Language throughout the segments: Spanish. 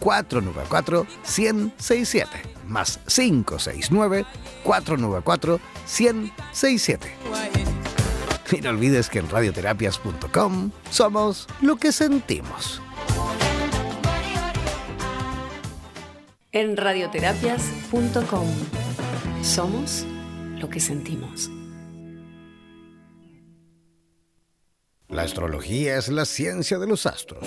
494 1067 más 569 494 1067. Y no olvides que en radioterapias.com somos lo que sentimos. En radioterapias.com somos lo que sentimos. La astrología es la ciencia de los astros.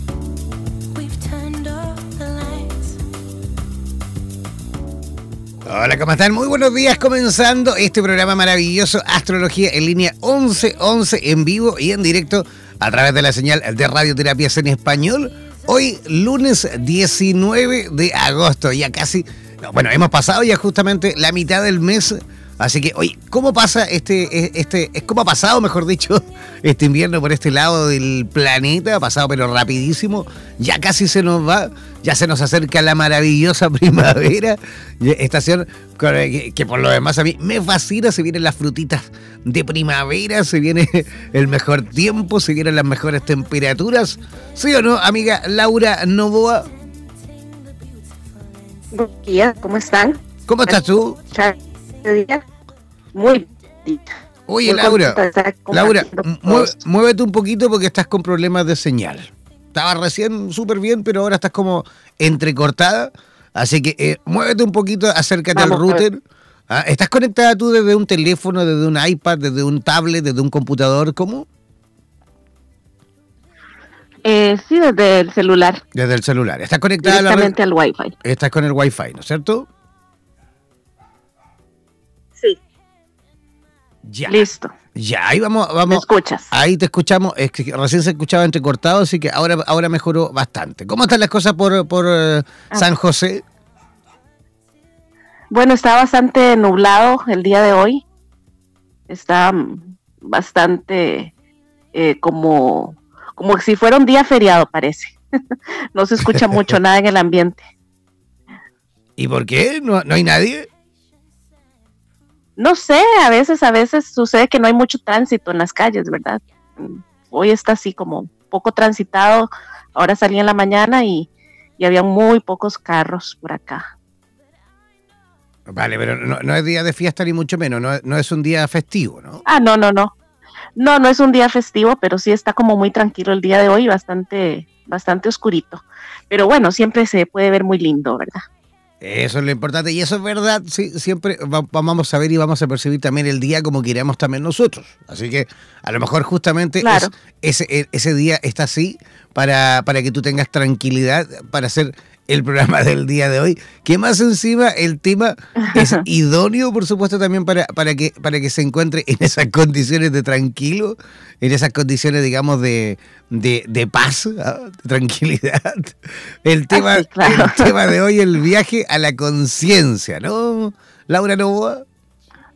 Hola, ¿cómo están? Muy buenos días, comenzando este programa maravilloso Astrología en línea 1111 en vivo y en directo a través de la señal de Radioterapias en Español. Hoy, lunes 19 de agosto, ya casi, bueno, hemos pasado ya justamente la mitad del mes Así que, oye, ¿cómo pasa este, este, cómo ha pasado, mejor dicho, este invierno por este lado del planeta? Ha pasado pero rapidísimo. Ya casi se nos va, ya se nos acerca la maravillosa primavera. Estación que, que por lo demás a mí me fascina, se vienen las frutitas de primavera, se viene el mejor tiempo, se vienen las mejores temperaturas. ¿Sí o no, amiga Laura Novoa? ¿cómo están? ¿Cómo estás tú? Muy Oye, Laura, Laura, muévete un poquito porque estás con problemas de señal. Estaba recién súper bien, pero ahora estás como entrecortada. Así que eh, muévete un poquito, acércate al router. Ah, ¿Estás conectada tú desde un teléfono, desde un iPad, desde un tablet, desde un computador? ¿Cómo? Eh, sí, desde el celular. Desde el celular. ¿Estás conectada Directamente al Wi-Fi. Estás con el Wi-Fi, ¿no es cierto? Ya. Listo. Ya, ahí vamos, vamos. ¿Me escuchas? Ahí te escuchamos. Es que recién se escuchaba entrecortado, así que ahora, ahora mejoró bastante. ¿Cómo están las cosas por, por eh, ah. San José? Bueno, está bastante nublado el día de hoy. Está bastante eh, como, como si fuera un día feriado, parece. no se escucha mucho nada en el ambiente. ¿Y por qué? ¿No, no hay nadie? No sé, a veces, a veces sucede que no hay mucho tránsito en las calles, ¿verdad? Hoy está así como poco transitado. Ahora salí en la mañana y, había muy pocos carros por acá. Vale, pero no, es día de fiesta ni mucho menos, no, no, es un día festivo, ¿no? Ah, no, no, no. No, no es un día festivo, pero sí está como muy tranquilo el día de hoy, bastante, bastante oscurito. Pero bueno, siempre se puede ver muy lindo, ¿verdad? Eso es lo importante y eso es verdad, sí, siempre vamos a ver y vamos a percibir también el día como queremos también nosotros. Así que a lo mejor justamente ese, e, ese día está así para, para que tú tengas tranquilidad para hacer el programa del día de hoy, que más encima el tema es idóneo, por supuesto, también para, para, que, para que se encuentre en esas condiciones de tranquilo, en esas condiciones, digamos, de, de, paz, ¿ah? de tranquilidad. El tema, el tema de hoy, el viaje a la conciencia, ¿no? Laura Novoa.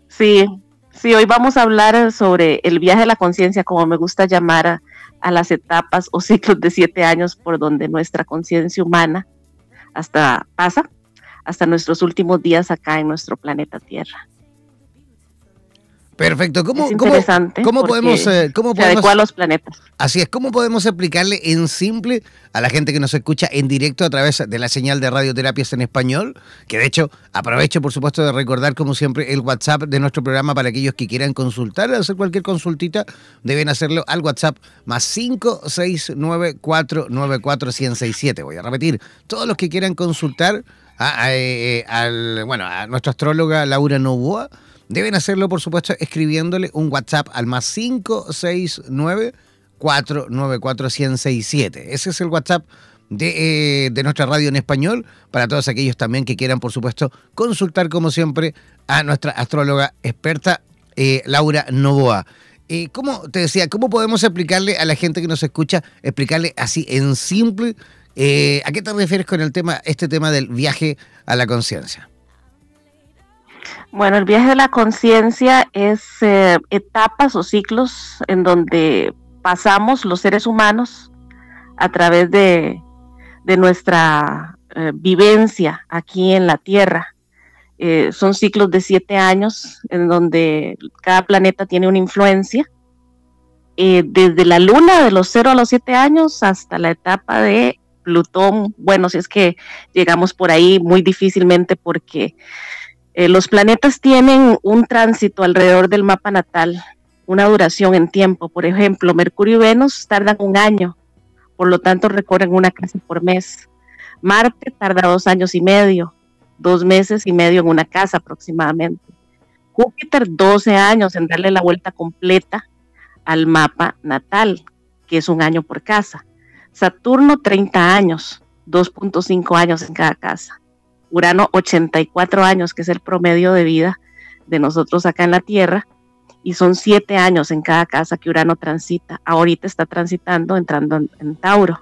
Sí, sí, hoy vamos a hablar sobre el viaje a la conciencia, como me gusta llamar a, a las etapas o ciclos de siete años por donde nuestra conciencia humana hasta pasa hasta nuestros últimos días acá en nuestro planeta Tierra. Perfecto. ¿Cómo, es cómo, podemos, eh, cómo podemos a los planetas? Así es, ¿cómo podemos explicarle en simple a la gente que nos escucha en directo a través de la señal de radioterapias en español? Que de hecho, aprovecho por supuesto de recordar como siempre el WhatsApp de nuestro programa para aquellos que quieran consultar, hacer cualquier consultita, deben hacerlo al WhatsApp más 569494167. Voy a repetir, todos los que quieran consultar a, eh, eh, al, bueno, a nuestra astróloga Laura Novoa Deben hacerlo, por supuesto, escribiéndole un WhatsApp al más 569 494 1067. Ese es el WhatsApp de, eh, de, nuestra radio en español, para todos aquellos también que quieran, por supuesto, consultar, como siempre, a nuestra astróloga experta, eh, Laura Novoa. Eh, ¿Cómo te decía? ¿Cómo podemos explicarle a la gente que nos escucha, explicarle así en simple, a qué te refieres con el tema, este tema del viaje a la conciencia? Bueno, el viaje de la conciencia es eh, etapas o ciclos en donde pasamos los seres humanos a través de, nuestra eh, vivencia aquí en la Tierra. Eh, son ciclos de siete años en donde cada planeta tiene una influencia. desde la luna de los cero a los siete años hasta la etapa de Plutón, bueno, si es que llegamos por ahí muy difícilmente porque eh, los planetas tienen un tránsito alrededor del mapa natal, una duración en tiempo. Por ejemplo, Mercurio y Venus tardan un año, por lo tanto recorren una casa por mes. Marte tarda dos años y medio, dos meses y medio en una casa aproximadamente. Júpiter 12 años en darle la vuelta completa al mapa natal, que es un año por casa. Saturno 30 años, 2.5 años en cada casa. Urano 84 años, que es el promedio de vida de nosotros acá en la Tierra, y son siete años en cada casa que Urano transita. Ahorita está transitando, entrando en, Tauro.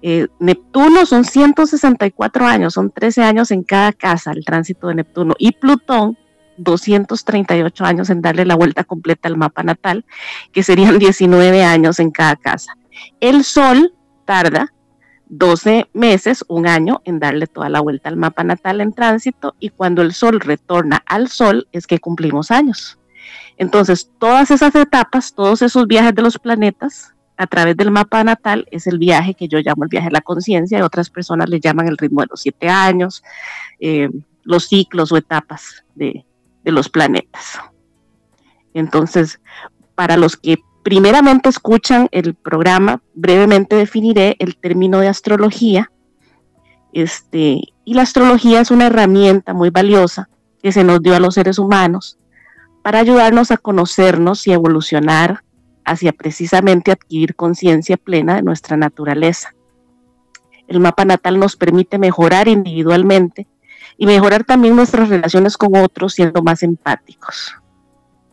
Eh, Neptuno son 164 años, son 13 años en cada casa el tránsito de Neptuno. Y Plutón, 238 años en darle la vuelta completa al mapa natal, que serían 19 años en cada casa. El Sol tarda 12 meses, un año, en darle toda la vuelta al mapa natal en tránsito y cuando el Sol retorna al Sol es que cumplimos años. Entonces, todas esas etapas, todos esos viajes de los planetas a través del mapa natal es el viaje que yo llamo el viaje de la conciencia y otras personas le llaman el ritmo de los siete años, eh, los ciclos o etapas de, de los planetas. Entonces, para los que primeramente escuchan el programa, brevemente definiré el término de astrología. Este, y la astrología es una herramienta muy valiosa que se nos dio a los seres humanos para ayudarnos a conocernos y evolucionar hacia precisamente adquirir conciencia plena de nuestra naturaleza. El mapa natal nos permite mejorar individualmente y mejorar también nuestras relaciones con otros siendo más empáticos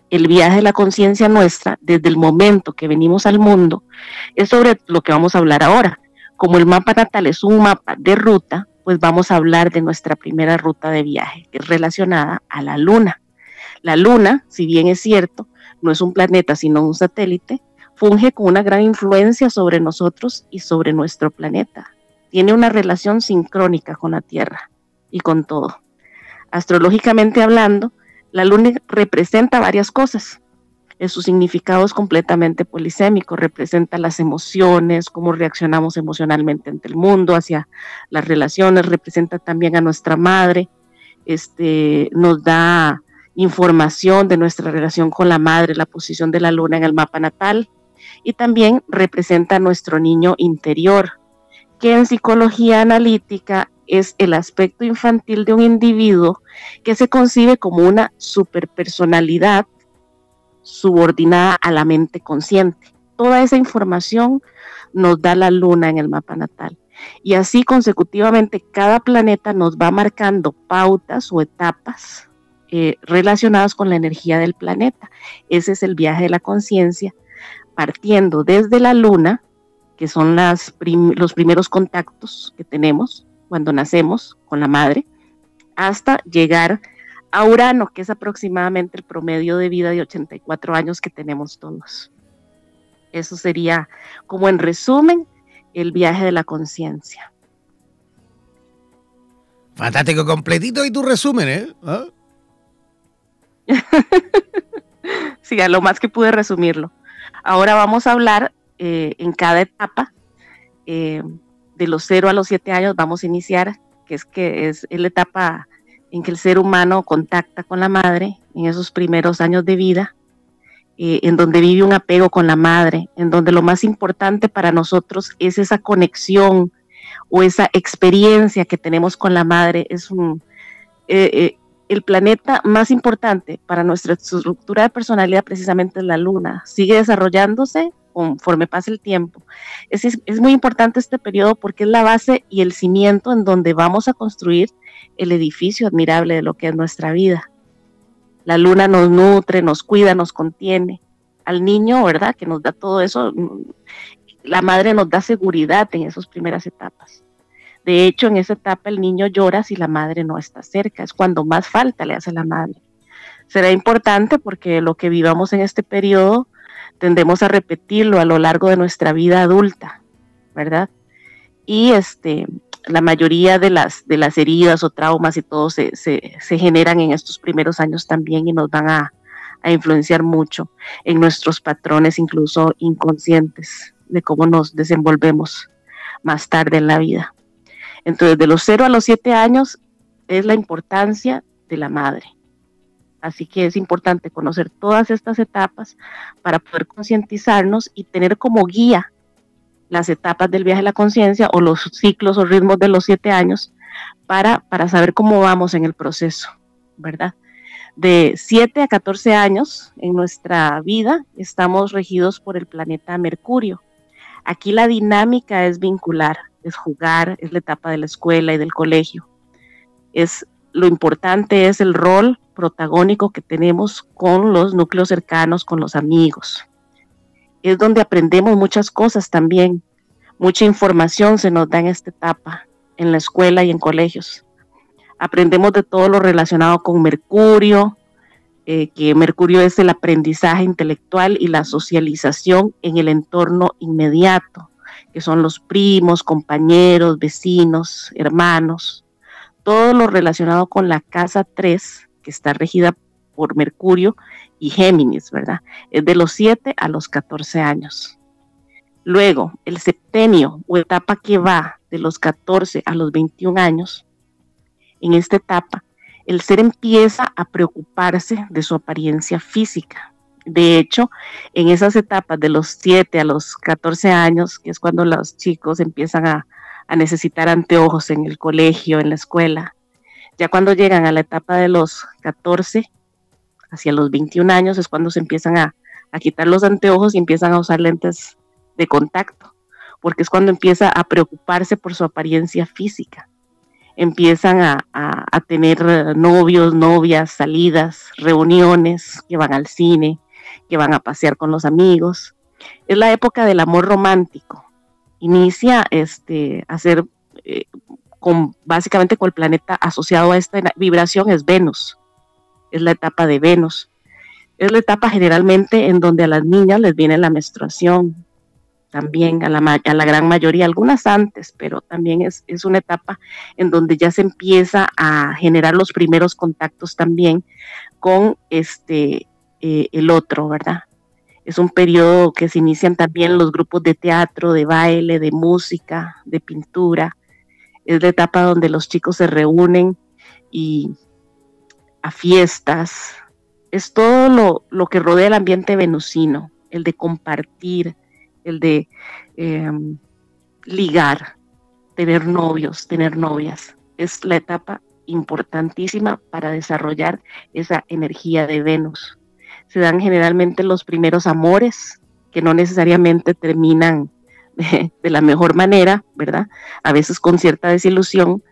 el viaje de la conciencia nuestra desde el momento que venimos al mundo es sobre lo que vamos a hablar ahora. Como el mapa natal es un mapa de ruta, pues vamos a hablar de nuestra primera ruta de viaje, que es relacionada a la luna. La luna, si bien es cierto, no es un planeta, sino un satélite, funge con una gran influencia sobre nosotros y sobre nuestro planeta. Tiene una relación sincrónica con la Tierra y con todo. Astrológicamente hablando, la luna representa varias cosas. En su significado es completamente polisémico, representa las emociones, cómo reaccionamos emocionalmente ante el mundo, hacia las relaciones, representa también a nuestra madre, este, nos da información de nuestra relación con la madre, la posición de la luna en el mapa natal, y también representa a nuestro niño interior, que en psicología analítica es el aspecto infantil de un individuo que se concibe como una superpersonalidad subordinada a la mente consciente. Toda esa información nos da la luna en el mapa natal. Y así consecutivamente cada planeta nos va marcando pautas o etapas eh, relacionadas con la energía del planeta. Ese es el viaje de la conciencia, partiendo desde la luna, que son los primeros contactos que tenemos, cuando nacemos con la madre, hasta llegar a Urano, que es aproximadamente el promedio de vida de 84 años que tenemos todos. Eso sería, como en resumen, el viaje de la conciencia. Fantástico, completito y tu resumen, ¿eh? ¿Ah? sí, a lo más que pude resumirlo. Ahora vamos a hablar eh, en cada etapa, eh, de los 0 a los 7 años vamos a iniciar, que es que es la etapa en que el ser humano contacta con la madre en esos primeros años de vida, eh, en donde vive un apego con la madre, en donde lo más importante para nosotros es esa conexión o esa experiencia que tenemos con la madre. Es un, el planeta más importante para nuestra estructura de personalidad precisamente la luna. Sigue desarrollándose conforme pasa el tiempo. Es, muy importante este periodo porque es la base y el cimiento en donde vamos a construir el edificio admirable de lo que es nuestra vida. La luna nos nutre, nos cuida, nos contiene. Al niño, ¿verdad? Que nos da todo eso, la madre nos da seguridad en esas primeras etapas. De hecho, en esa etapa el niño llora si la madre no está cerca, es cuando más falta le hace la madre. Será importante porque lo que vivamos en este periodo tendemos a repetirlo a lo largo de nuestra vida adulta, ¿verdad? Y este, la mayoría de las, de las heridas o traumas y todo se, generan en estos primeros años también y nos van a, a influenciar mucho en nuestros patrones, incluso inconscientes, de cómo nos desenvolvemos más tarde en la vida. Entonces, de los 0 a los 7 años es la importancia de la madre. Así que es importante conocer todas estas etapas para poder concientizarnos y tener como guía las etapas del viaje a la conciencia o los ciclos o ritmos de los siete años para, para saber cómo vamos en el proceso, ¿verdad? De 7 a 14 años en nuestra vida estamos regidos por el planeta Mercurio. Aquí la dinámica es vincular, es jugar, es la etapa de la escuela y del colegio. Es lo importante es el rol protagónico que tenemos con los núcleos cercanos, con los amigos. Es donde aprendemos muchas cosas también. Mucha información se nos da en esta etapa, en la escuela y en colegios. Aprendemos de todo lo relacionado con Mercurio, eh, que Mercurio es el aprendizaje intelectual y la socialización en el entorno inmediato, que son los primos, compañeros, vecinos, hermanos todo lo relacionado con la casa 3, que está regida por Mercurio y Géminis, ¿verdad? Es de los 7 a los 14 años. Luego, el septenio o etapa que va de los 14 a los 21 años, en esta etapa, el ser empieza a preocuparse de su apariencia física. De hecho, en esas etapas de los 7 a los 14 años, que es cuando los chicos empiezan a, a necesitar anteojos en el colegio, en la escuela. Ya cuando llegan a la etapa de los 14, hacia los 21 años, es cuando se empiezan a, quitar los anteojos y empiezan a usar lentes de contacto, porque es cuando empieza a preocuparse por su apariencia física. Empiezan a, a tener novios, novias, salidas, reuniones, que van al cine, que van a pasear con los amigos. Es la época del amor romántico, inicia este, a ser eh, con, básicamente con el planeta asociado a esta vibración es Venus, es la etapa de Venus. Es la etapa generalmente en donde a las niñas les viene la menstruación, también a la, a la gran mayoría, algunas antes, pero también es, es, una etapa en donde ya se empieza a generar los primeros contactos también con este, eh, el otro, ¿verdad? Es un periodo que se inician también los grupos de teatro, de baile, de música, de pintura. Es la etapa donde los chicos se reúnen y a fiestas. Es todo lo, que rodea el ambiente venusino, el de compartir, el de em, ligar, tener novios, tener novias. Es la etapa importantísima para desarrollar esa energía de Venus se dan generalmente los primeros amores, que no necesariamente terminan de, la mejor manera, ¿verdad? A veces con cierta desilusión,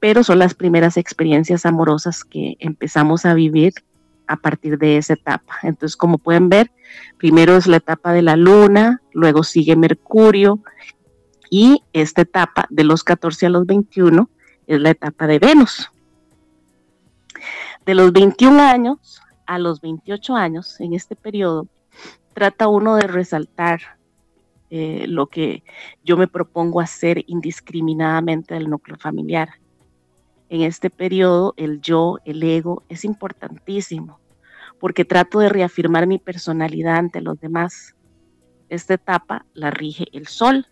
pero son las primeras experiencias amorosas que empezamos a vivir a partir de esa etapa. Entonces, como pueden ver, primero es la etapa de la luna, luego sigue Mercurio y esta etapa de los 14 a los 21 es la etapa de Venus. De los 21 años a los 28 años, en este periodo, trata uno de resaltar eh, lo que yo me propongo hacer indiscriminadamente del núcleo familiar. En este periodo, el yo, el ego, es importantísimo, porque trato de reafirmar mi personalidad ante los demás. Esta etapa la rige el sol.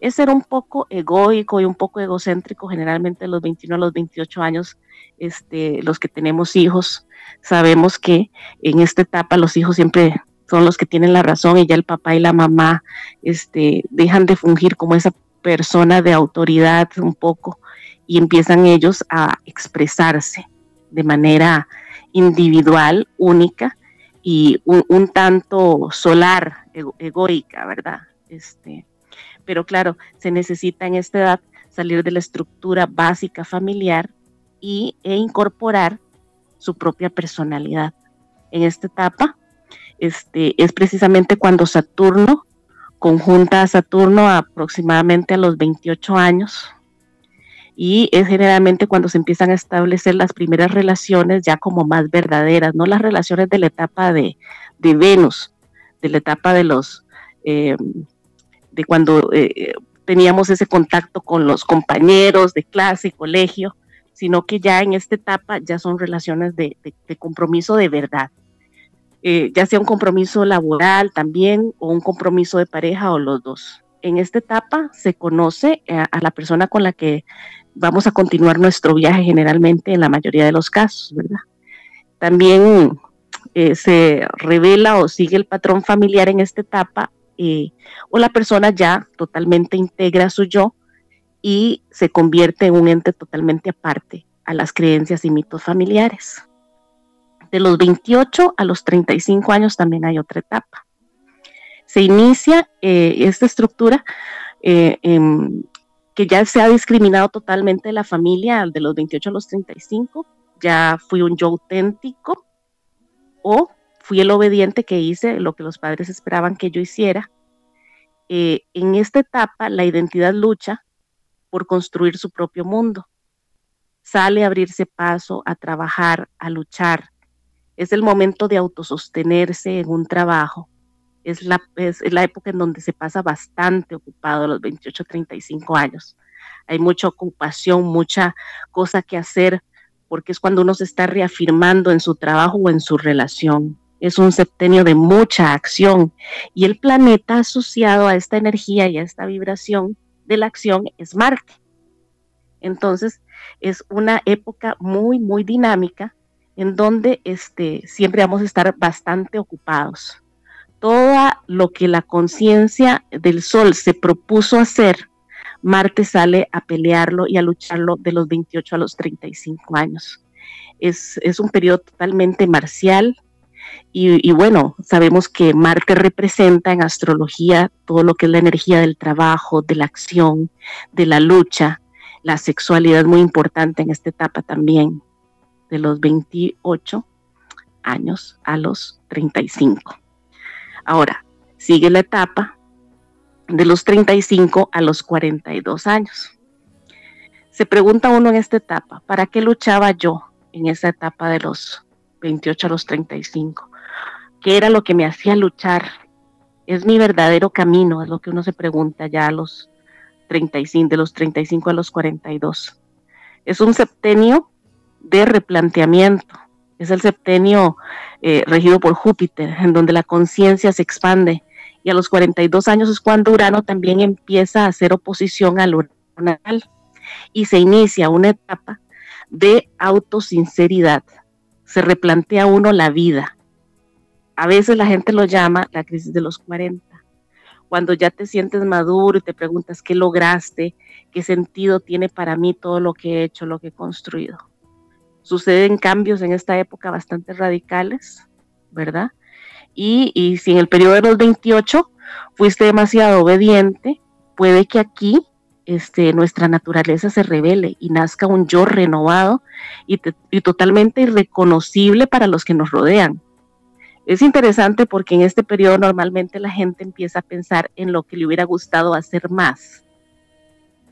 Es ser un poco egoico y un poco egocéntrico, generalmente los 21 a los 28 años, este, los que tenemos hijos, sabemos que en esta etapa los hijos siempre son los que tienen la razón y ya el papá y la mamá este, dejan de fungir como esa persona de autoridad un poco y empiezan ellos a expresarse de manera individual, única y un, tanto solar, egoica, ¿verdad? Este, pero claro, se necesita en esta edad salir de la estructura básica familiar y, e incorporar su propia personalidad. En esta etapa este, es precisamente cuando Saturno conjunta a Saturno aproximadamente a los 28 años y es generalmente cuando se empiezan a establecer las primeras relaciones ya como más verdaderas, no las relaciones de la etapa de, Venus, de la etapa de los, eh, de cuando eh, teníamos ese contacto con los compañeros de clase y colegio, sino que ya en esta etapa ya son relaciones de, compromiso de verdad. Eh, ya sea un compromiso laboral también o un compromiso de pareja o los dos. En esta etapa se conoce a la persona con la que vamos a continuar nuestro viaje generalmente en la mayoría de los casos, ¿verdad? También eh, se revela o sigue el patrón familiar en esta etapa eh, o la persona ya totalmente integra su yo y se convierte en un ente totalmente aparte a las creencias y mitos familiares. De los 28 a los 35 años también hay otra etapa. Se inicia eh, esta estructura en, que ya se ha discriminado totalmente la familia de los 28 a los 35, ya fui un yo auténtico o fui el obediente que hice lo que los padres esperaban que yo hiciera. Eh, en esta etapa, la identidad lucha por construir su propio mundo. Sale a abrirse paso, a trabajar, a luchar. Es el momento de autosostenerse en un trabajo es la, es, la época en donde se pasa bastante ocupado los 28, 35 años. Hay mucha ocupación, mucha cosa que hacer, porque es cuando uno se está reafirmando en su trabajo o en su relación. Es un septenio de mucha acción y el planeta asociado a esta energía y a esta vibración de la acción es Marte. Entonces, es una época muy, muy dinámica en donde este, siempre vamos a estar bastante ocupados todo lo que la conciencia del sol se propuso hacer, Marte sale a pelearlo y a lucharlo de los 28 a los 35 años. Es, un periodo totalmente marcial y, bueno, sabemos que Marte representa en astrología todo lo que es la energía del trabajo, de la acción, de la lucha, la sexualidad muy importante en esta etapa también, de los 28 años a los 35. Ahora, sigue la etapa de los 35 a los 42 años. Se pregunta uno en esta etapa, ¿para qué luchaba yo en esa etapa de los 28 a los 35? ¿Qué era lo que me hacía luchar? ¿Es mi verdadero camino? Es lo que uno se pregunta ya a los 35, de los 35 a los 42. Es un septenio de replanteamiento, es el septenio eh, regido por Júpiter, en donde la conciencia se expande. Y a los 42 años es cuando Urano también empieza a hacer oposición al Urano y se inicia una etapa de autosinceridad. Se replantea uno la vida. A veces la gente lo llama la crisis de los 40. Cuando ya te sientes maduro y te preguntas qué lograste, qué sentido tiene para mí todo lo que he hecho, lo que he construido suceden cambios en esta época bastante radicales, ¿verdad? Y, si en el periodo de los 28 fuiste demasiado obediente, puede que aquí este, nuestra naturaleza se revele y nazca un yo renovado y, totalmente irreconocible para los que nos rodean. Es interesante porque en este periodo normalmente la gente empieza a pensar en lo que le hubiera gustado hacer más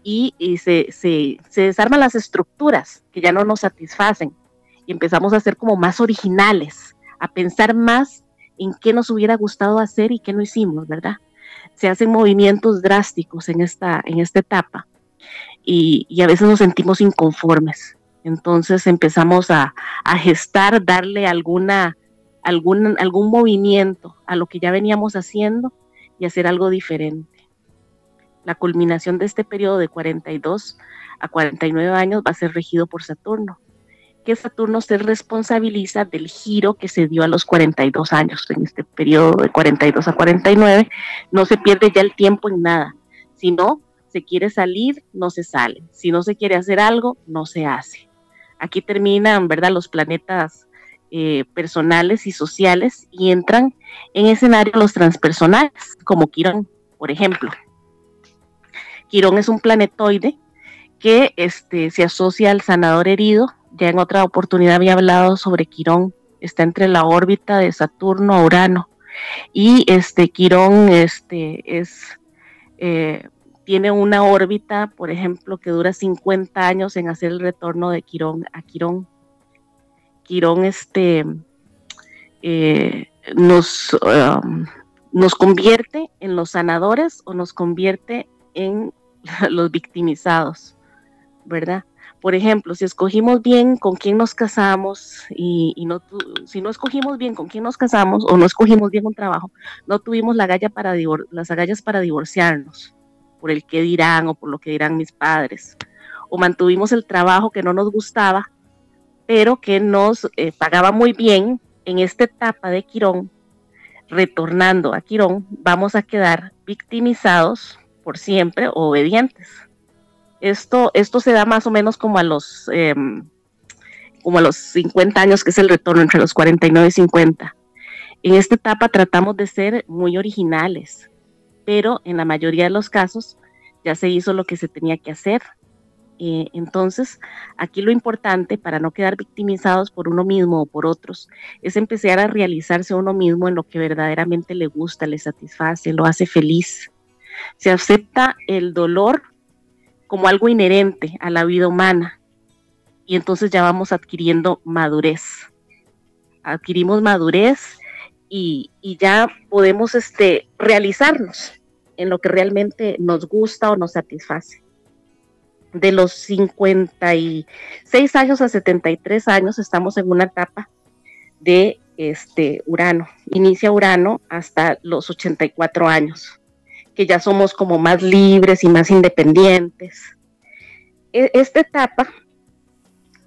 y, se, se, desarman las estructuras que ya no nos satisfacen y empezamos a ser como más originales, a pensar más en qué nos hubiera gustado hacer y qué no hicimos, ¿verdad? Se hacen movimientos drásticos en esta, en esta etapa y, a veces nos sentimos inconformes. Entonces empezamos a, a gestar, darle alguna algún, algún movimiento a lo que ya veníamos haciendo y hacer algo diferente. La culminación de este periodo de 42 a 49 años va a ser regido por Saturno, que Saturno se responsabiliza del giro que se dio a los 42 años. En este periodo de 42 a 49 no se pierde ya el tiempo en nada, sino se quiere salir, no se sale. Si no se quiere hacer algo, no se hace. Aquí terminan, ¿verdad?, los planetas eh, personales y sociales y entran en escenario los transpersonales, como Quirón, por ejemplo. Quirón es un planetoide que este, se asocia al sanador herido. Ya en otra oportunidad había hablado sobre Quirón. Está entre la órbita de Saturno a Urano. Y este Quirón este, es, eh, tiene una órbita, por ejemplo, que dura 50 años en hacer el retorno de Quirón a Quirón. Quirón este, eh, nos, um, nos convierte en los sanadores o nos convierte en los victimizados, ¿verdad? Por ejemplo, si escogimos bien con quién nos casamos y, no si no escogimos bien con quién nos casamos o no escogimos bien un trabajo, no tuvimos la galla para las agallas para divorciarnos por el que dirán o por lo que dirán mis padres, o mantuvimos el trabajo que no nos gustaba, pero que nos eh, pagaba muy bien en esta etapa de Quirón, retornando a Quirón, vamos a quedar victimizados por siempre obedientes. Esto, esto se da más o menos como a los em, como a los 50 años, que es el retorno entre los 49 y 50. En esta etapa tratamos de ser muy originales, pero en la mayoría de los casos ya se hizo lo que se tenía que hacer. Eh, entonces, aquí lo importante para no quedar victimizados por uno mismo o por otros es empezar a realizarse uno mismo en lo que verdaderamente le gusta, le satisface, lo hace feliz. Se acepta el dolor como algo inherente a la vida humana y entonces ya vamos adquiriendo madurez. Adquirimos madurez y, ya podemos este, realizarnos en lo que realmente nos gusta o nos satisface. De los 56 años a 73 años estamos en una etapa de este Urano. Inicia Urano hasta los 84 años, que ya somos como más libres y más independientes. E, esta etapa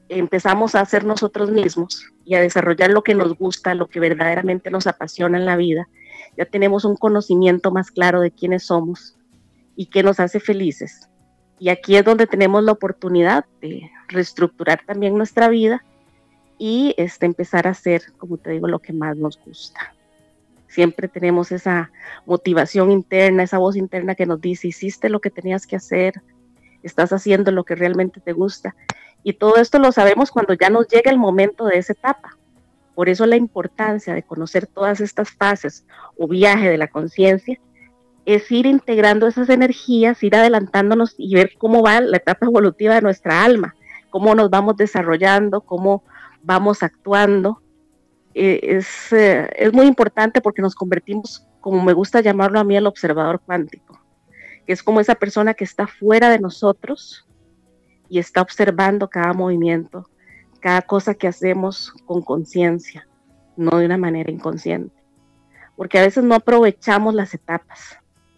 empezamos a ser nosotros mismos y a desarrollar lo que nos gusta, lo que verdaderamente nos apasiona en la vida. Ya tenemos un conocimiento más claro de quiénes somos y qué nos hace felices. Y aquí es donde tenemos la oportunidad de reestructurar también nuestra vida y este, empezar a hacer, como te digo, lo que más nos gusta. Siempre tenemos esa motivación interna, esa voz interna que nos dice, hiciste lo que tenías que hacer, estás haciendo lo que realmente te gusta. Y todo esto lo sabemos cuando ya nos llega el momento de esa etapa. Por eso la importancia de conocer todas estas fases o viaje de la conciencia es ir integrando esas energías, ir adelantándonos y ver cómo va la etapa evolutiva de nuestra alma, cómo nos vamos desarrollando, cómo vamos actuando. Eh, es, eh, es muy importante porque nos convertimos, como me gusta llamarlo a mí, el observador cuántico, que es como esa persona que está fuera de nosotros, y está observando cada movimiento, cada cosa que hacemos con conciencia, no de una manera inconsciente. Porque a veces no aprovechamos las etapas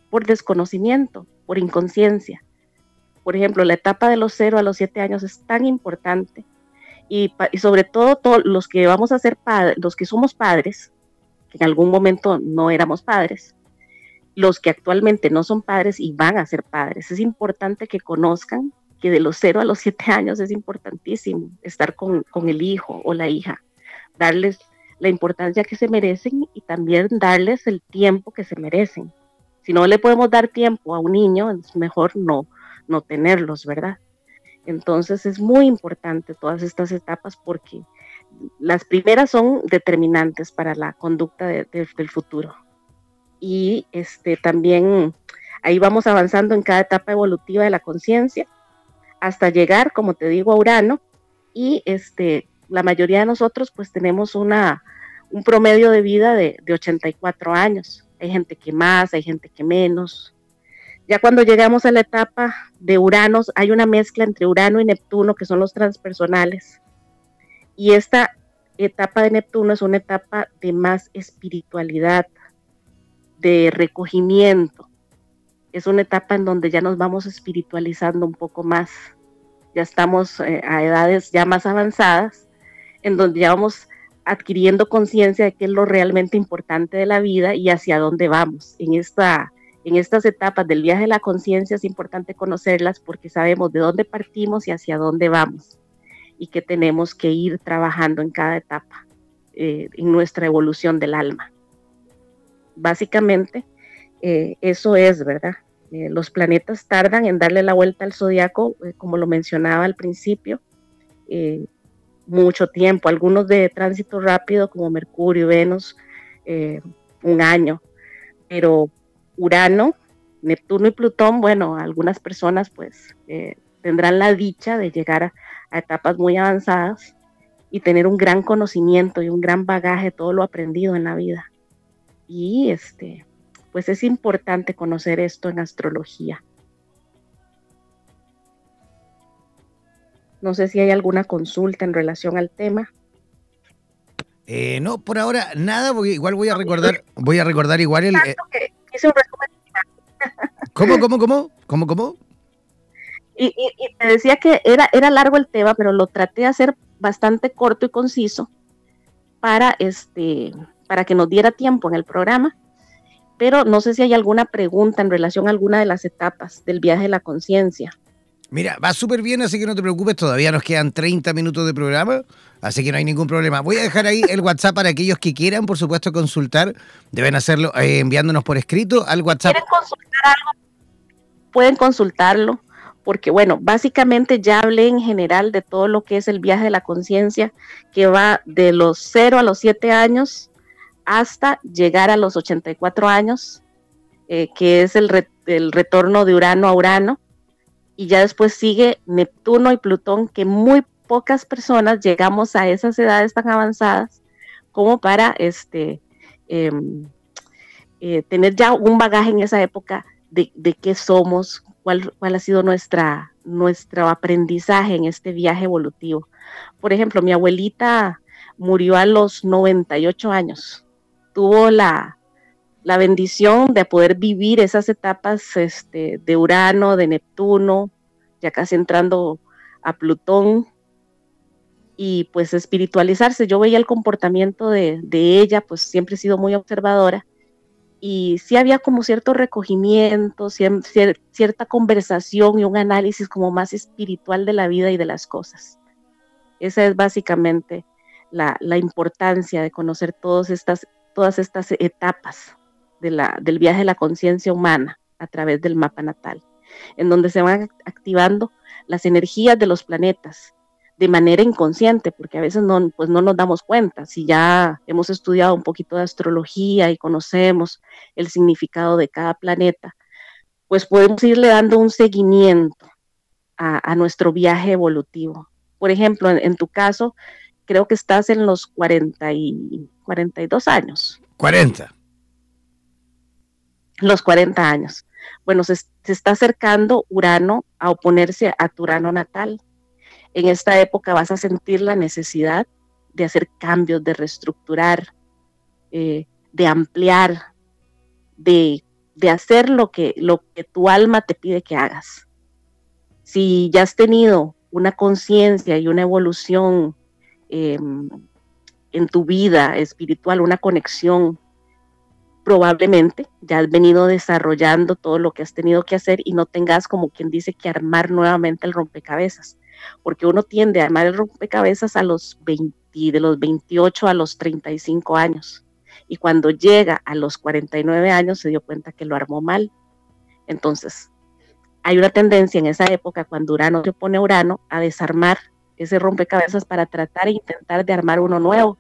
por desconocimiento, por inconsciencia. Por ejemplo, la etapa de los 0 a los 7 años es tan importante y, sobre todo los que vamos a ser padres, los que somos padres, que en algún momento no éramos padres, los que actualmente no son padres y van a ser padres. Es importante que conozcan que de los 0 a los 7 años es importantísimo estar con, el hijo o la hija, darles la importancia que se merecen y también darles el tiempo que se merecen. Si no le podemos dar tiempo a un niño, es mejor no, no tenerlos, ¿verdad? Entonces es muy importante todas estas etapas porque las primeras son determinantes para la conducta del futuro. Y este, también ahí vamos avanzando en cada etapa evolutiva de la conciencia hasta llegar, como te digo, a Urano. Y este, la mayoría de nosotros pues tenemos una, un promedio de vida de, de 84 años. Hay gente que más, hay gente que menos. Ya cuando llegamos a la etapa de Urano, hay una mezcla entre Urano y Neptuno, que son los transpersonales. Y esta etapa de Neptuno es una etapa de más espiritualidad, de recogimiento. Es una etapa en donde ya nos vamos espiritualizando un poco más. Ya estamos eh, a edades ya más avanzadas, en donde ya vamos adquiriendo conciencia de qué es lo realmente importante de la vida y hacia dónde vamos. En, esta, en estas etapas del viaje de la conciencia es importante conocerlas porque sabemos de dónde partimos y hacia dónde vamos y que tenemos que ir trabajando en cada etapa eh, en nuestra evolución del alma. Básicamente, eh, eso es, ¿verdad? Eh, los planetas tardan en darle la vuelta al zodiaco, como lo mencionaba al principio, mucho tiempo, algunos de tránsito rápido como Mercurio, Venus, eh, un año, pero Urano, Neptuno y Plutón, bueno, algunas personas pues eh, tendrán la dicha de llegar a, etapas muy avanzadas y tener un gran conocimiento y un gran bagaje de todo lo aprendido en la vida. Y este, pues es importante conocer esto en astrología. No sé si hay alguna consulta en relación al tema. Eh, no, por ahora nada, porque igual voy a recordar, voy a recordar igual el. Eh, ¿Cómo, cómo, cómo? ¿Cómo, cómo? Y, te decía que era, era largo el tema, pero lo traté de hacer bastante corto y conciso para este para que nos diera tiempo en el programa. Pero no sé si hay alguna pregunta en relación a alguna de las etapas del viaje de la conciencia. Mira, va súper bien, así que no te preocupes, todavía nos quedan 30 minutos de programa, así que no hay ningún problema. Voy a dejar ahí el WhatsApp para aquellos que quieran, por supuesto, consultar. Deben hacerlo eh, enviándonos por escrito al WhatsApp. ¿Quieren consultar algo? Pueden consultarlo, porque bueno, básicamente ya hablé en general de todo lo que es el viaje de la conciencia, que va de los 0 a los 7 años hasta llegar a los 84 años, eh, que es el, el retorno de Urano a Urano y ya después sigue Neptuno y Plutón, que muy pocas personas llegamos a esas edades tan avanzadas como para este, em, eh, tener ya un bagaje en esa época de, qué somos, cuál, cuál, ha sido nuestra, nuestro aprendizaje en este viaje evolutivo. Por ejemplo, mi abuelita murió a los 98 años, tuvo la, la bendición de poder vivir esas etapas este, de Urano, de Neptuno, ya casi entrando a Plutón, y pues espiritualizarse. Yo veía el comportamiento de, ella, pues siempre he sido muy observadora, y sí había como cierto recogimiento, cierta conversación y un análisis como más espiritual de la vida y de las cosas. Esa es básicamente la, importancia de conocer todas estas, todas estas etapas del viaje de la conciencia humana a través del mapa natal, en donde se van activando las energías de los planetas de manera inconsciente, porque a veces no, pues no nos damos cuenta. Si ya hemos estudiado un poquito de astrología y conocemos el significado de cada planeta, pues podemos irle dando un seguimiento a, nuestro viaje evolutivo. Por ejemplo, en, tu caso, creo que estás en los 40 y 42 años. 40 los 40 años. Bueno, se, está acercando Urano a oponerse a tu Urano natal. En esta época vas a sentir la necesidad de hacer cambios, de reestructurar, eh, de ampliar, de, hacer lo que, lo que tu alma te pide que hagas. Si ya has tenido una conciencia y una evolución em, en tu vida espiritual, una conexión probablemente ya has venido desarrollando todo lo que has tenido que hacer y no tengas como quien dice que armar nuevamente el rompecabezas, porque uno tiende a armar el rompecabezas a los 20, de los 28 a los 35 años y cuando llega a los 49 años se dio cuenta que lo armó mal. Entonces, hay una tendencia en esa época cuando Urano se opone a Urano a desarmar ese rompecabezas para tratar e intentar de armar uno nuevo,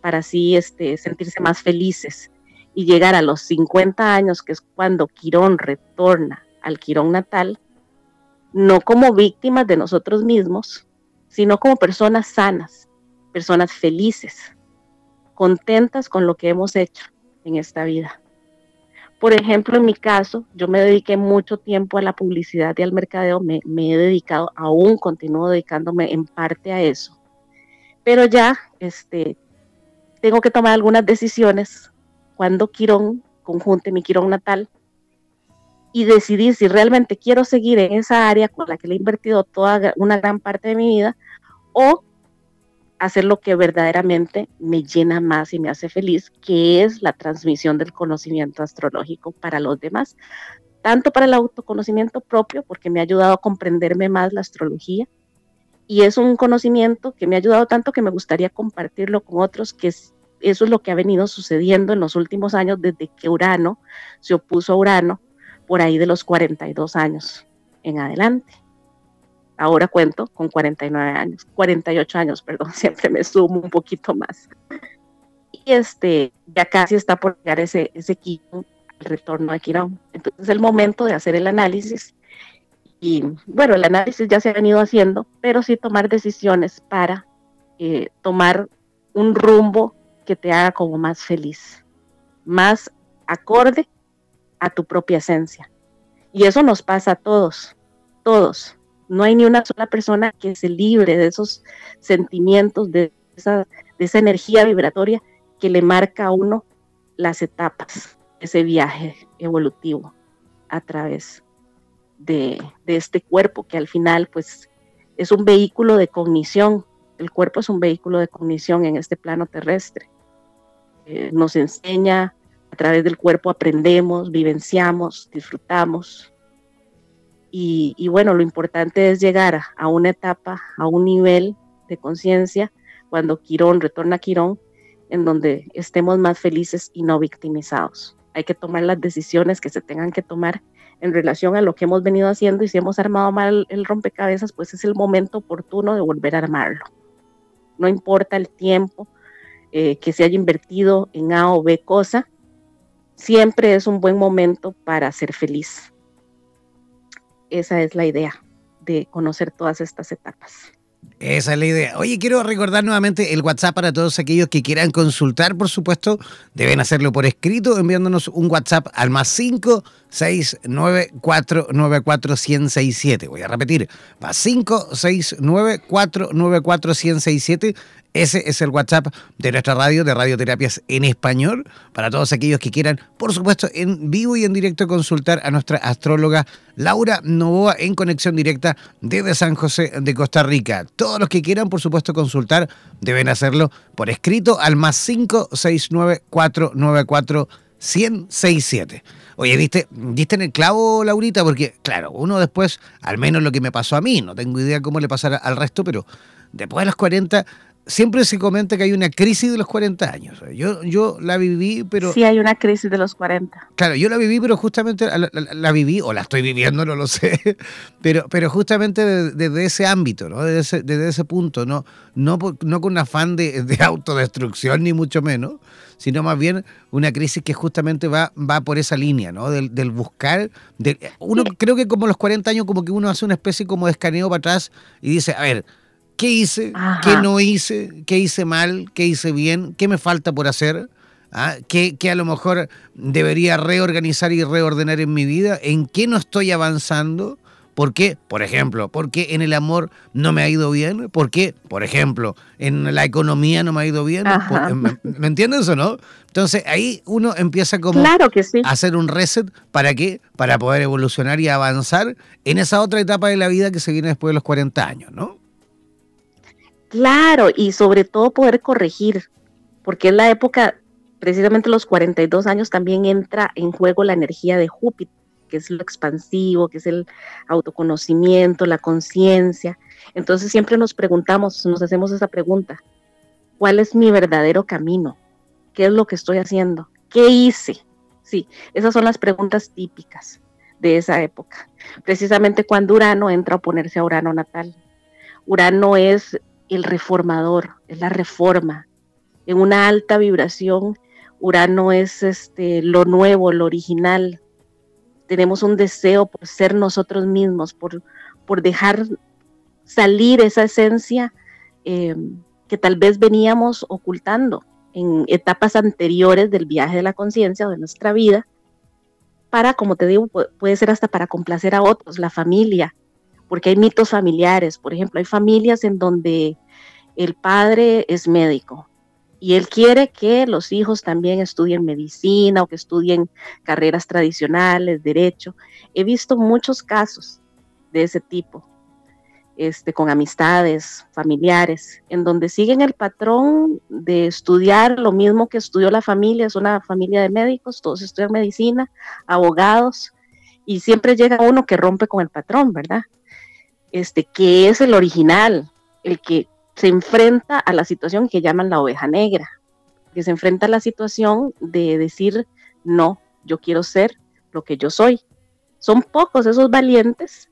para así este, sentirse más felices y llegar a los 50 años, que es cuando Quirón retorna al Quirón natal, no como víctimas de nosotros mismos, sino como personas sanas, personas felices, contentas con lo que hemos hecho en esta vida. Por ejemplo, en mi caso, yo me dediqué mucho tiempo a la publicidad y al mercadeo, me, he dedicado, aún continúo dedicándome en parte a eso, Pero ya este, tengo que tomar algunas decisiones cuando Quirón conjunte mi Quirón natal y decidir si realmente quiero seguir en esa área con la que le he invertido toda una gran parte de mi vida o hacer lo que verdaderamente me llena más y me hace feliz, que es la transmisión del conocimiento astrológico para los demás, tanto para el autoconocimiento propio, porque me ha ayudado a comprenderme más la astrología, y es un conocimiento que me ha ayudado tanto que me gustaría compartirlo con otros, que eso es lo que ha venido sucediendo en los últimos años desde que Urano se opuso a Urano, por ahí de los 42 años en adelante. Ahora cuento con 49 años, 48 años, perdón, siempre me sumo un poquito más. Y este, ya casi está por llegar ese, ese el retorno a Quirón. Entonces es el momento de hacer el análisis. Y bueno, el análisis ya se ha venido haciendo, pero sí tomar decisiones para eh, tomar un rumbo que te haga como más feliz, más acorde a tu propia esencia. Y eso nos pasa a todos, todos. No hay ni una sola persona que se libre de esos sentimientos, de esa, de esa energía vibratoria que le marca a uno las etapas, ese viaje evolutivo a través de, este cuerpo que al final pues es un vehículo de cognición. El cuerpo es un vehículo de cognición en este plano terrestre. Eh, nos enseña, a través del cuerpo aprendemos, vivenciamos, disfrutamos, y, bueno, lo importante es llegar a, una etapa, a un nivel de conciencia, cuando Quirón retorna a Quirón, en donde estemos más felices y no victimizados. Hay que tomar las decisiones que se tengan que tomar en relación a lo que hemos venido haciendo y si hemos armado mal el rompecabezas, pues es el momento oportuno de volver a armarlo. No importa el tiempo eh, que se haya invertido en A o B cosa, siempre es un buen momento para ser feliz esa es la idea de conocer todas estas etapas. Esa es la idea. Oye, quiero recordar nuevamente el WhatsApp para todos aquellos que quieran consultar, por supuesto, deben hacerlo por escrito enviándonos un WhatsApp al más 569494167. Voy a repetir, más 569494167 ese es el WhatsApp de nuestra radio, de Radioterapias en Español, para todos aquellos que quieran, por supuesto, en vivo y en directo consultar a nuestra astróloga Laura Novoa en conexión directa desde San José de Costa Rica. Todos los que quieran, por supuesto, consultar deben hacerlo por escrito al más 569 494 1067. Oye, ¿viste, ¿diste en el clavo, Laurita? Porque, claro, uno después, al menos lo que me pasó a mí, no tengo idea cómo le pasará al resto, pero después de los 40 siempre se comenta que hay una crisis de los 40 años. Yo, yo la viví, pero... Sí, hay una crisis de los 40. Claro, yo la viví, pero justamente la, viví, o la estoy viviendo, no lo sé, pero, pero justamente desde, ese ámbito, ¿no? desde, ese, ese punto, no, no, no con afán de, autodestrucción, ni mucho menos, sino más bien una crisis que justamente va, va por esa línea, ¿no? Del, buscar... uno creo que como los 40 años, como que uno hace una especie como de escaneo para atrás y dice, a ver ¿Qué hice? ¿Qué no hice? ¿Qué hice mal? ¿Qué hice bien? ¿Qué me falta por hacer? ¿Ah? ¿Qué, a lo mejor debería reorganizar y reordenar en mi vida? ¿En qué no estoy avanzando? ¿Por qué? Por ejemplo, ¿por qué en el amor no me ha ido bien? ¿Por qué? Por ejemplo, en la economía no me ha ido bien. ¿Me, entiendes o no? Entonces ahí uno empieza como claro que sí. a hacer un reset. ¿Para qué? Para poder evolucionar y avanzar en esa otra etapa de la vida que se viene después de los 40 años, ¿no? Claro, y sobre todo poder corregir, porque en la época, precisamente los 42 años, también entra en juego la energía de Júpiter, que es lo expansivo, que es el autoconocimiento, la conciencia. Entonces siempre nos preguntamos, nos hacemos esa pregunta, ¿cuál es mi verdadero camino? ¿Qué es lo que estoy haciendo? ¿Qué hice? Sí, esas son las preguntas típicas de esa época. Precisamente cuando Urano entra a oponerse a Urano natal. Urano es el reformador, es la reforma. En una alta vibración, Urano es este, lo nuevo, lo original. Tenemos un deseo por ser nosotros mismos, por, por dejar salir esa esencia em, que tal vez veníamos ocultando en etapas anteriores del viaje de la conciencia o de nuestra vida, para, como te digo, puede ser hasta para complacer a otros, la familia, porque hay mitos familiares, por ejemplo, hay familias en donde el padre es médico y él quiere que los hijos también estudien medicina o que estudien carreras tradicionales, derecho. He visto muchos casos de ese tipo, este, con amistades, familiares, en donde siguen el patrón de estudiar lo mismo que estudió la familia, es una familia de médicos, todos estudian medicina, abogados, y siempre llega uno que rompe con el patrón, ¿verdad? Este, que es el original, el que se enfrenta a la situación que llaman la oveja negra, que se enfrenta a la situación de decir, no, yo quiero ser lo que yo soy. Son pocos esos valientes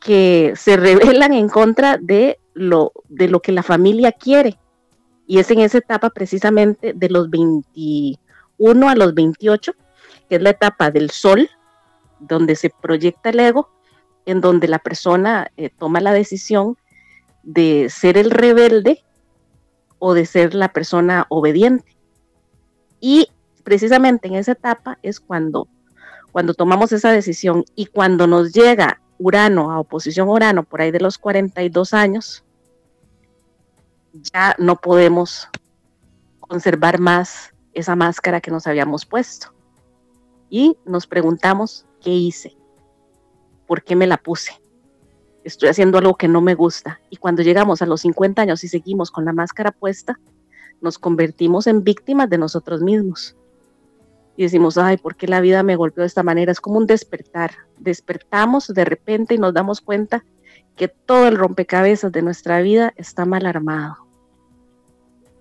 que se rebelan en contra de lo, de lo que la familia quiere. Y es en esa etapa precisamente de los 21 a los 28, que es la etapa del sol, donde se proyecta el ego, en donde la persona eh, toma la decisión de ser el rebelde o de ser la persona obediente. Y precisamente en esa etapa es cuando, cuando tomamos esa decisión y cuando nos llega Urano a oposición Urano por ahí de los 42 años, ya no podemos conservar más esa máscara que nos habíamos puesto. Y nos preguntamos, ¿qué hice? ¿Por qué me la puse? Estoy haciendo algo que no me gusta. Y cuando llegamos a los 50 años y seguimos con la máscara puesta, nos convertimos en víctimas de nosotros mismos. Y decimos, ay, ¿por qué la vida me golpeó de esta manera? Es como un despertar. Despertamos de repente y nos damos cuenta que todo el rompecabezas de nuestra vida está mal armado.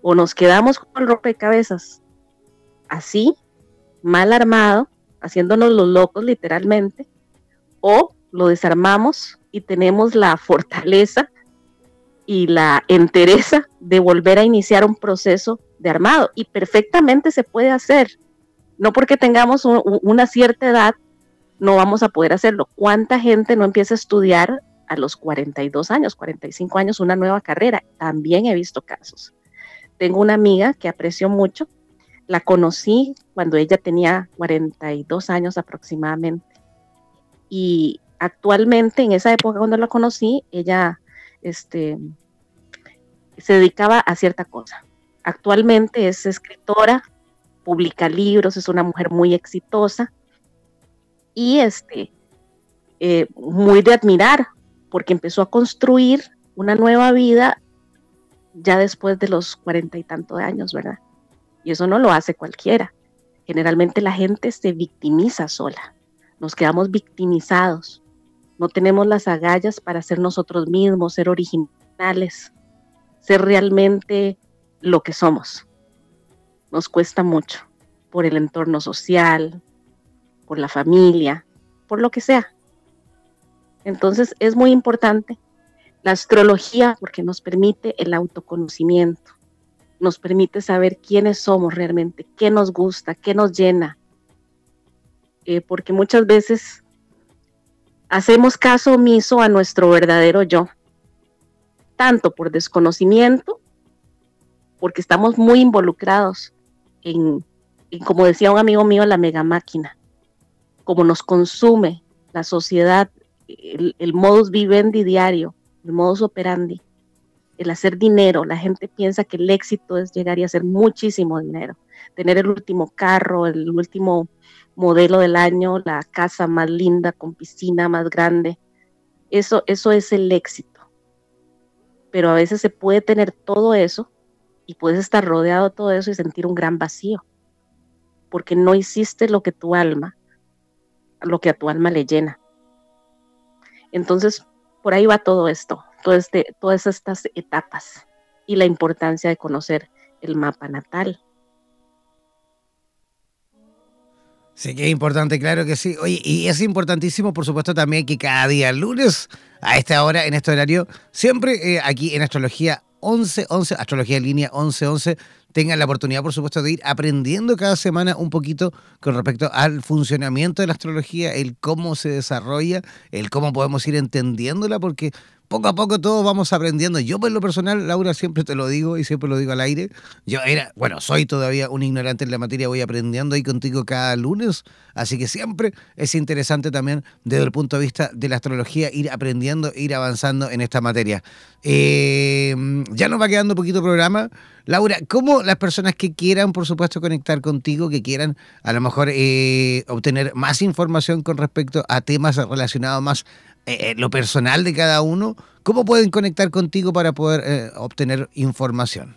O nos quedamos con el rompecabezas así, mal armado, haciéndonos los locos literalmente, o lo desarmamos y tenemos la fortaleza y la entereza de volver a iniciar un proceso de armado. Y perfectamente se puede hacer. No porque tengamos una cierta edad, no vamos a poder hacerlo. ¿Cuánta gente no empieza a estudiar a los 42 años, 45 años una nueva carrera? También he visto casos. Tengo una amiga que aprecio mucho. La conocí cuando ella tenía 42 años aproximadamente. Y actualmente, en esa época cuando la conocí, ella este, se dedicaba a cierta cosa. Actualmente es escritora, publica libros, es una mujer muy exitosa y este, eh, muy de admirar, porque empezó a construir una nueva vida ya después de los cuarenta y tantos años, ¿verdad? Y eso no lo hace cualquiera. Generalmente la gente se victimiza sola, nos quedamos victimizados no tenemos las agallas para ser nosotros mismos, ser originales, ser realmente lo que somos. Nos cuesta mucho por el entorno social, por la familia, por lo que sea. Entonces es muy importante la astrología porque nos permite el autoconocimiento, nos permite saber quiénes somos realmente, qué nos gusta, qué nos llena. Eh, porque muchas veces hacemos caso omiso a nuestro verdadero yo, tanto por desconocimiento, porque estamos muy involucrados en, como decía un amigo mío, la mega máquina, como nos consume la sociedad, el, el modus vivendi diario, el modus operandi, el hacer dinero. La gente piensa que el éxito es llegar y hacer muchísimo dinero, tener el último carro, el último modelo del año, la casa más linda con piscina más grande. Eso, eso es el éxito. Pero a veces se puede tener todo eso y puedes estar rodeado de todo eso y sentir un gran vacío, porque no hiciste lo que tu alma, lo que a tu alma le llena. Entonces, por ahí va todo esto, este, todas estas etapas y la importancia de conocer el mapa natal. Sí, que es importante, claro que sí. Oye, y es importantísimo, por supuesto, también que cada día lunes, a esta hora, en este horario, siempre eh, aquí en Astrología 1111, Astrología en línea 1111, tengan la oportunidad, por supuesto, de ir aprendiendo cada semana un poquito con respecto al funcionamiento de la astrología, el cómo se desarrolla, el cómo podemos ir entendiéndola, porque poco a poco todos vamos aprendiendo. Yo por lo personal, Laura, siempre te lo digo y siempre lo digo al aire. Yo era, bueno, soy todavía un ignorante en la materia, voy aprendiendo ahí contigo cada lunes, así que siempre es interesante también desde el punto de vista de la astrología ir aprendiendo, ir avanzando en esta materia. Eh, ya nos va quedando poquito programa. Laura, ¿cómo las personas que quieran, por supuesto, conectar contigo, que quieran a lo mejor eh, obtener más información con respecto a temas relacionados más eh, lo personal de cada uno, ¿cómo pueden conectar contigo para poder eh, obtener información?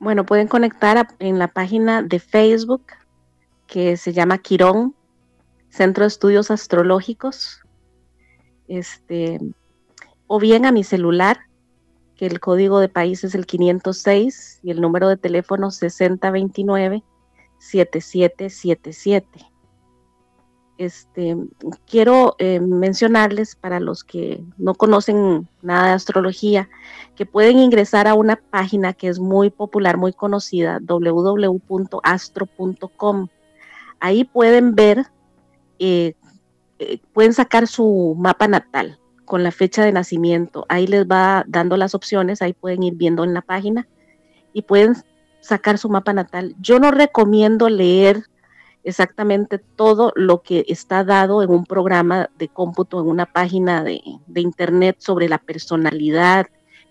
Bueno, pueden conectar en la página de Facebook que se llama Quirón, Centro de Estudios Astrológicos, este, o bien a mi celular, que el código de país es el 506 y el número de teléfono 6029 7777 este, quiero eh, mencionarles para los que no conocen nada de astrología, que pueden ingresar a una página que es muy popular, muy conocida, www.astro.com. Ahí pueden ver, eh, eh, pueden sacar su mapa natal con la fecha de nacimiento. Ahí les va dando las opciones, ahí pueden ir viendo en la página y pueden sacar su mapa natal. Yo no recomiendo leer exactamente todo lo que está dado en un programa de cómputo, en una página de, internet sobre la personalidad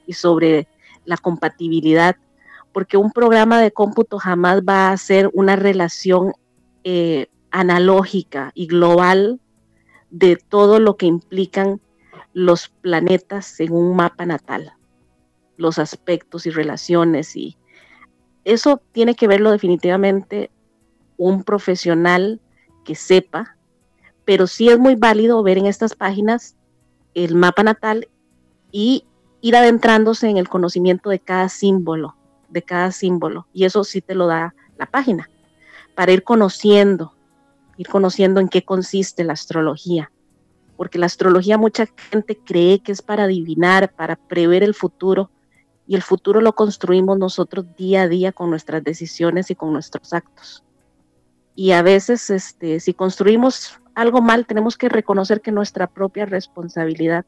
y sobre la compatibilidad, porque un programa de cómputo jamás va a hacer una relación eh, analógica y global de todo lo que implican los planetas en un mapa natal, los aspectos y relaciones y eso tiene que verlo definitivamente un profesional que sepa, pero sí es muy válido ver en estas páginas el mapa natal y ir adentrándose en el conocimiento de cada símbolo, de cada símbolo. Y eso sí te lo da la página, para ir conociendo, ir conociendo en qué consiste la astrología. Porque la astrología mucha gente cree que es para adivinar, para prever el futuro, y el futuro lo construimos nosotros día a día con nuestras decisiones y con nuestros actos y a veces este, si construimos algo mal tenemos que reconocer que nuestra propia responsabilidad,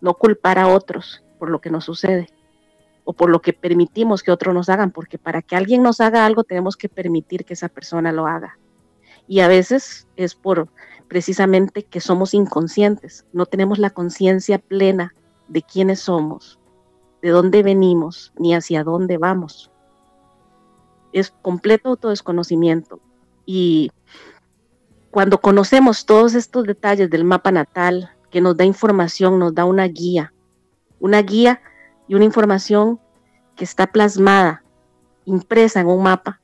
no culpar a otros por lo que nos sucede o por lo que permitimos que otros nos hagan, porque para que alguien nos haga algo tenemos que permitir que esa persona lo haga. Y a veces es por precisamente que somos inconscientes, no tenemos la conciencia plena de quiénes somos, de dónde venimos, ni hacia dónde vamos. Es completo autodesconocimiento y cuando conocemos todos estos detalles del mapa natal, que nos da información, nos da una guía, una guía y una información que está plasmada, impresa en un mapa,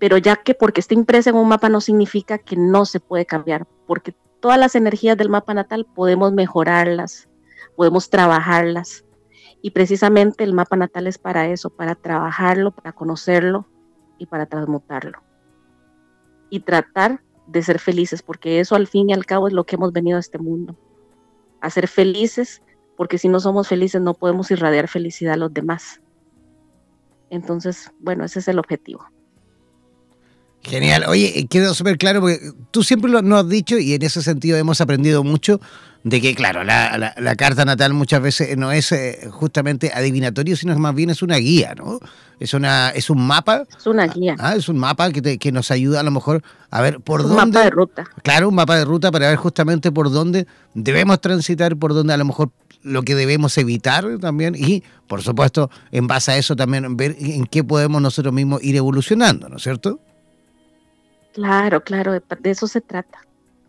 pero ya que porque está impresa en un mapa no significa que no se puede cambiar, porque todas las energías del mapa natal podemos mejorarlas, podemos trabajarlas. Y precisamente el mapa natal es para eso, para trabajarlo, para conocerlo y para transmutarlo y tratar de ser felices, porque eso al fin y al cabo es lo que hemos venido a este mundo, a ser felices, porque si no somos felices no podemos irradiar felicidad a los demás. Entonces, bueno, ese es el objetivo. Genial. Oye, quedó súper claro porque tú siempre lo, nos has dicho y en ese sentido hemos aprendido mucho de que, claro, la, la, carta natal muchas veces no es eh, justamente adivinatorio, sino más bien es una guía, ¿no? Es, una, es un mapa. Es una guía. Ah, es un mapa que, que nos ayuda a lo mejor a ver por dónde. Un mapa de ruta. Claro, un mapa de ruta para ver justamente por dónde debemos transitar, por dónde a lo mejor lo que debemos evitar también y, por supuesto, en base a eso también ver en qué podemos nosotros mismos ir evolucionando, ¿no es cierto? Claro, claro, de, eso se trata.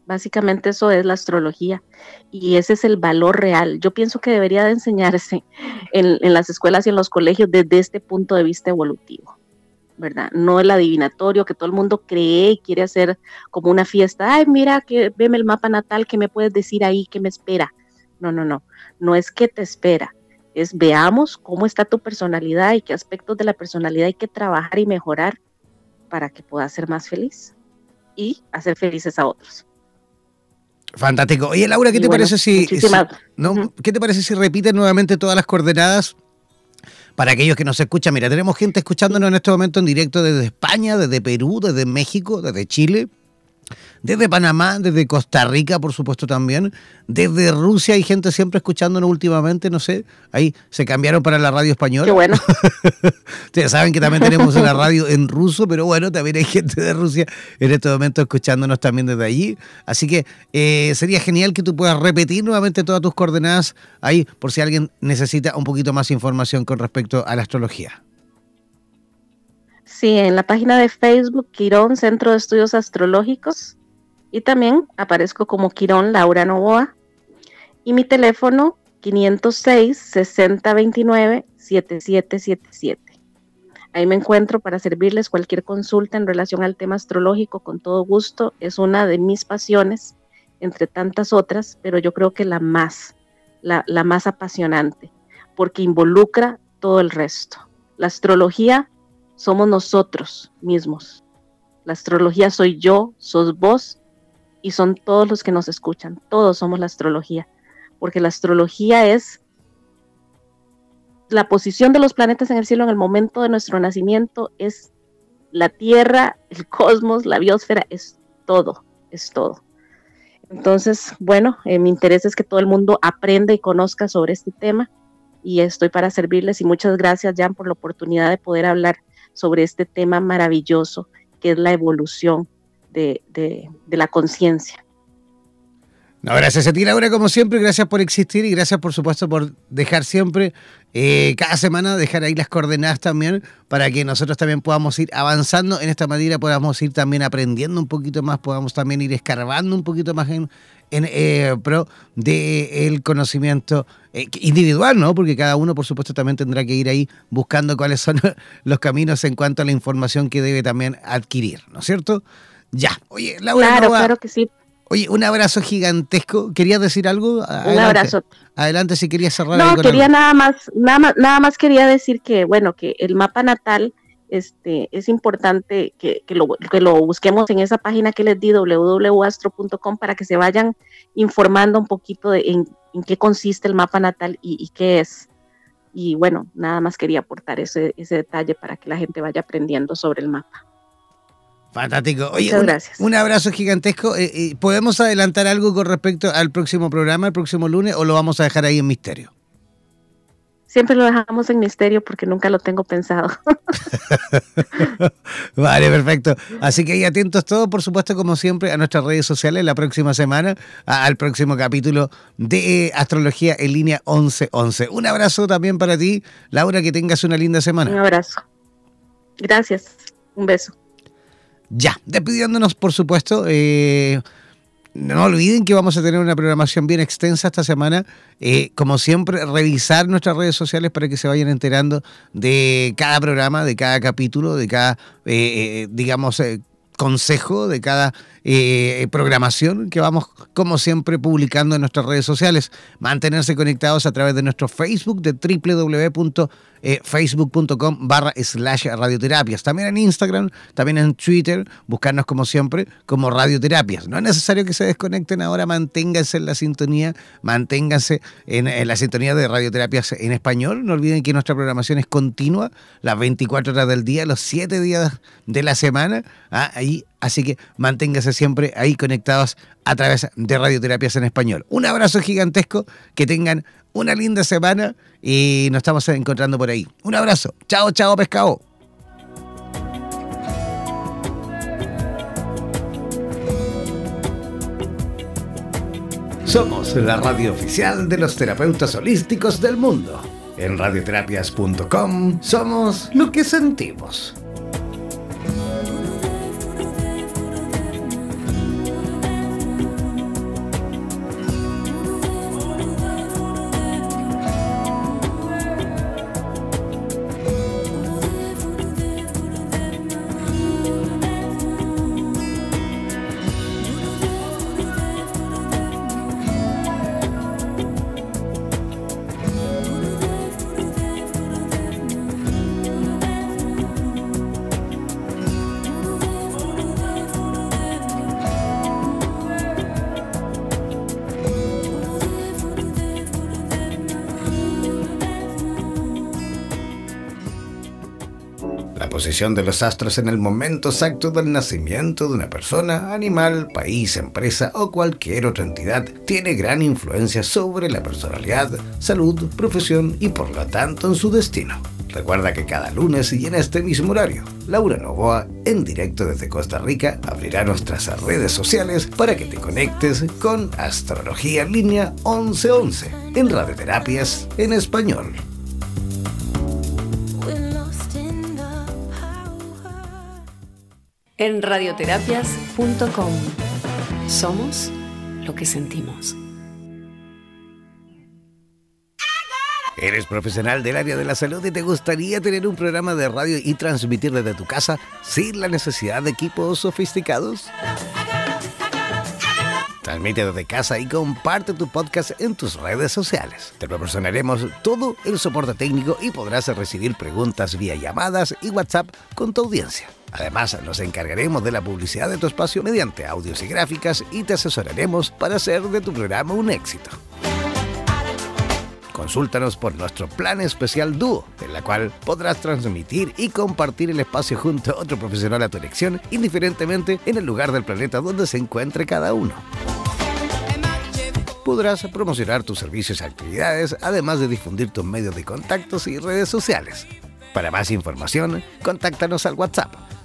Básicamente eso es la astrología y ese es el valor real. Yo pienso que debería de enseñarse en, las escuelas y en los colegios desde este punto de vista evolutivo, ¿verdad? No el adivinatorio que todo el mundo cree y quiere hacer como una fiesta. Ay, mira, que veme el mapa natal, ¿qué me puedes decir ahí? ¿Qué me espera? No, no, no. No es que te espera, es veamos cómo está tu personalidad y qué aspectos de la personalidad hay que trabajar y mejorar para que puedas ser más feliz y hacer felices a otros. Fantástico. Oye, Laura, ¿qué te parece si, ¿no? ¿qué te parece si repites nuevamente todas las coordenadas para aquellos que nos escuchan? Mira, tenemos gente escuchándonos en este momento en directo desde España, desde Perú, desde México, desde Chile. Desde Panamá, desde Costa Rica, por supuesto también, desde Rusia hay gente siempre escuchándonos últimamente, no sé, ahí se cambiaron para la radio española. Qué bueno. Ustedes saben que también tenemos la radio en ruso, pero bueno, también hay gente de Rusia en este momento escuchándonos también desde allí. Así que eh, sería genial que tú puedas repetir nuevamente todas tus coordenadas ahí por si alguien necesita un poquito más información con respecto a la astrología. Sí, en la página de Facebook, Quirón Centro de Estudios Astrológicos, y también aparezco como Quirón Laura Novoa. Y mi teléfono 506 6029 7777. Ahí me encuentro para servirles cualquier consulta en relación al tema astrológico con todo gusto. Es una de mis pasiones, entre tantas otras, pero yo creo que la más, la, la más apasionante, porque involucra todo el resto. La astrología somos nosotros mismos. La astrología soy yo, sos vos y son todos los que nos escuchan. Todos somos la astrología, porque la astrología es la posición de los planetas en el cielo en el momento de nuestro nacimiento, es la Tierra, el cosmos, la biosfera, es todo, es todo. Entonces, bueno, eh, mi interés es que todo el mundo aprenda y conozca sobre este tema y estoy para servirles y muchas gracias, Jan, por la oportunidad de poder hablar sobre este tema maravilloso que es la evolución de, la conciencia. No, gracias a ti, Laura, como siempre. Gracias por existir y gracias, por supuesto, por dejar siempre, eh, cada semana, dejar ahí las coordenadas también para que nosotros también podamos ir avanzando en esta manera, podamos ir también aprendiendo un poquito más, podamos también ir escarbando un poquito más en, en eh, pro del conocimiento eh, individual, ¿no? Porque cada uno, por supuesto, también tendrá que ir ahí buscando cuáles son los caminos en cuanto a la información que debe también adquirir, ¿no es cierto? Ya. Oye, Laura. Claro, claro que sí. Oye, un abrazo gigantesco. ¿Querías decir algo? Un abrazo. Adelante si querías cerrar. No, quería nada más, nada más, nada más quería decir que, bueno, que el mapa natal este, es importante que, lo, que lo busquemos en esa página que les di, www.astro.com, para que se vayan informando un poquito de en, qué consiste el mapa natal y, y, qué es. Y bueno, nada más quería aportar ese, ese detalle para que la gente vaya aprendiendo sobre el mapa. Fantástico. Oye, un, abrazo gigantesco. Eh, eh, ¿Podemos adelantar algo con respecto al próximo programa, el próximo lunes, o lo vamos a dejar ahí en misterio? Siempre lo dejamos en misterio porque nunca lo tengo pensado. vale, perfecto. Así que ahí atentos todos, por supuesto, como siempre, a nuestras redes sociales la próxima semana, al próximo capítulo de eh, Astrología en línea 1111. Un abrazo también para ti, Laura, que tengas una linda semana. Un abrazo. Gracias. Un beso. Ya, despidiéndonos, por supuesto. Eh, no olviden que vamos a tener una programación bien extensa esta semana. Eh, como siempre, revisar nuestras redes sociales para que se vayan enterando de cada programa, de cada capítulo, de cada, eh, digamos, consejo, de cada programación que vamos, como siempre, publicando en nuestras redes sociales. Mantenerse conectados a través de nuestro Facebook de www eh, facebook.com barra slash radioterapias. También en Instagram, también en Twitter, buscarnos como siempre como radioterapias. No es necesario que se desconecten ahora, manténganse en la sintonía, manténganse en, la sintonía de radioterapias en español. No olviden que nuestra programación es continua, las 24 horas del día, los 7 días de la semana. Ah, ahí Así que manténganse siempre ahí conectados a través de Radioterapias en Español. Un abrazo gigantesco, que tengan una linda semana y nos estamos encontrando por ahí. Un abrazo. Chao, chao, pescado. Somos la radio oficial de los terapeutas holísticos del mundo. En radioterapias.com somos lo que sentimos. Posición de los astros en el momento exacto del nacimiento de una persona, animal, país, empresa o cualquier otra entidad tiene gran influencia sobre la personalidad, salud, profesión y por lo tanto en su destino. Recuerda que cada lunes y en este mismo horario, Laura Novoa, en directo desde Costa Rica, abrirá nuestras redes sociales para que te conectes con Astrología Línea 1111 en Radioterapias en Español. En radioterapias.com somos lo que sentimos. ¿Eres profesional del área de la salud y te gustaría tener un programa de radio y transmitir desde tu casa sin la necesidad de equipos sofisticados? Transmite desde casa y comparte tu podcast en tus redes sociales. Te proporcionaremos todo el soporte técnico y podrás recibir preguntas vía llamadas y WhatsApp con tu audiencia. Además, nos encargaremos de la publicidad de tu espacio mediante audios y gráficas y te asesoraremos para hacer de tu programa un éxito. Consúltanos por nuestro plan especial Dúo, en la cual podrás transmitir y compartir el espacio junto a otro profesional a tu elección, indiferentemente en el lugar del planeta donde se encuentre cada uno. Podrás promocionar tus servicios y actividades, además de difundir tus medios de contactos y redes sociales. Para más información, contáctanos al WhatsApp